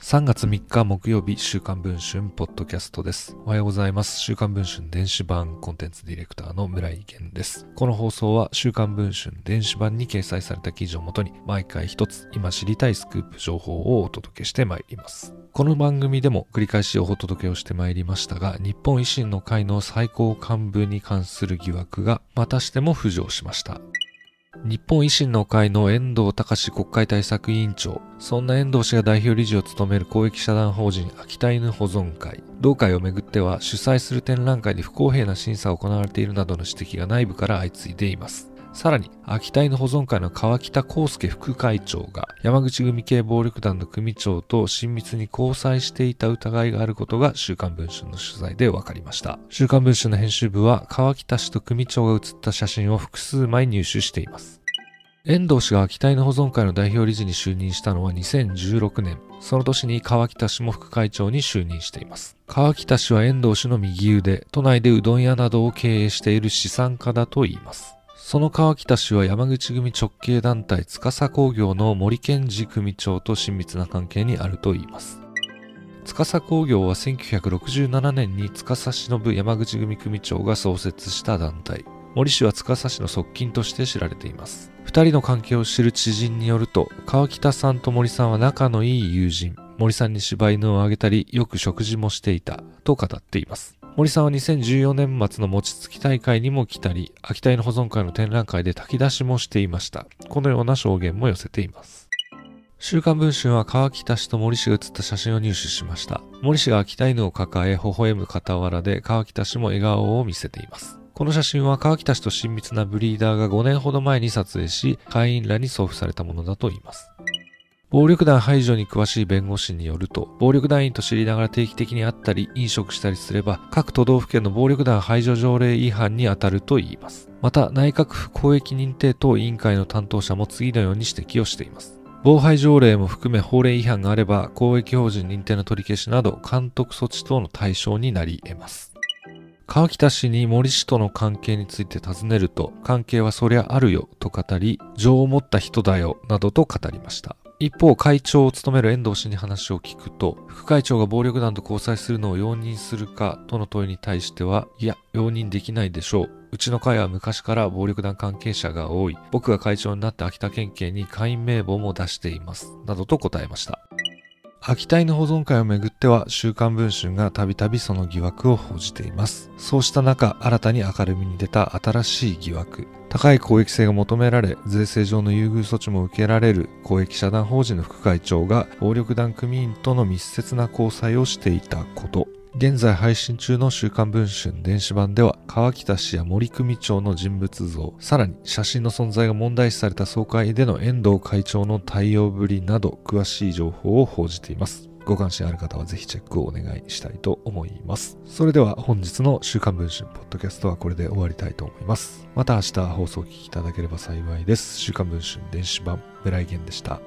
3月3日木曜日、週刊文春ポッドキャストです。おはようございます。週刊文春電子版コンテンツディレクターの村井源です。この放送は週刊文春電子版に掲載された記事をもとに毎回一つ今知りたいスクープ情報をお届けしてまいります。この番組でも繰り返しお届けをしてまいりましたが、日本維新の会の最高幹部に関する疑惑がまたしても浮上しました。日本維新の会の遠藤隆国会対策委員長。そんな遠藤氏が代表理事を務める公益社団法人秋田犬保存会。同会をめぐっては主催する展覧会で不公平な審査が行われているなどの指摘が内部から相次いでいます。さらに、秋田犬保存会の川北康介副会長が山口組系暴力団の組長と親密に交際していた疑いがあることが週刊文春の取材で分かりました。週刊文春の編集部は川北氏と組長が写った写真を複数枚入手しています。遠藤氏が秋田犬保存会の代表理事に就任したのは2016年。その年に川北氏も副会長に就任しています。川北氏は遠藤氏の右腕、都内でうどん屋などを経営している資産家だといいます。その川北氏は山口組直系団体司工業の森健二組長と親密な関係にあるといいます。司工業は1967年に司忍山口組組長が創設した団体。森氏は司氏の側近として知られています。二人の関係を知る知人によると、川北さんと森さんは仲のいい友人。森さんに柴犬をあげたり、よく食事もしていた、と語っています。森さんは2014年末の餅つき大会にも来たり、秋田犬保存会の展覧会で炊き出しもしていました。このような証言も寄せています。週刊文春は川北氏と森氏が写った写真を入手しました。森氏が秋田犬を抱え、微笑む傍らで川北氏も笑顔を見せています。この写真は川北氏と親密なブリーダーが5年ほど前に撮影し、会員らに送付されたものだといいます。暴力団排除に詳しい弁護士によると、暴力団員と知りながら定期的に会ったり飲食したりすれば、各都道府県の暴力団排除条例違反に当たると言います。また、内閣府公益認定等委員会の担当者も次のように指摘をしています。防犯条例も含め法令違反があれば、公益法人認定の取り消しなど監督措置等の対象になり得ます。川北氏に森氏との関係について尋ねると、関係はそりゃあるよと語り、情を持った人だよなどと語りました。一方、会長を務める遠藤氏に話を聞くと、副会長が暴力団と交際するのを容認するかとの問いに対しては、いや、容認できないでしょう。うちの会は昔から暴力団関係者が多い。僕が会長になって秋田県警に会員名簿も出しています。などと答えました。秋田の保存会をめぐっては、週刊文春がたびたびその疑惑を報じています。そうした中、新たに明るみに出た新しい疑惑。高い公益性が求められ、税制上の優遇措置も受けられる公益社団法人の副会長が、暴力団組員との密接な交際をしていたこと。現在配信中の週刊文春電子版では川北氏や森組長の人物像、さらに写真の存在が問題視された総会での遠藤会長の対応ぶりなど詳しい情報を報じています。ご関心ある方はぜひチェックをお願いしたいと思います。それでは本日の週刊文春ポッドキャストはこれで終わりたいと思います。また明日放送を聞きいただければ幸いです。週刊文春電子版、村井源でした。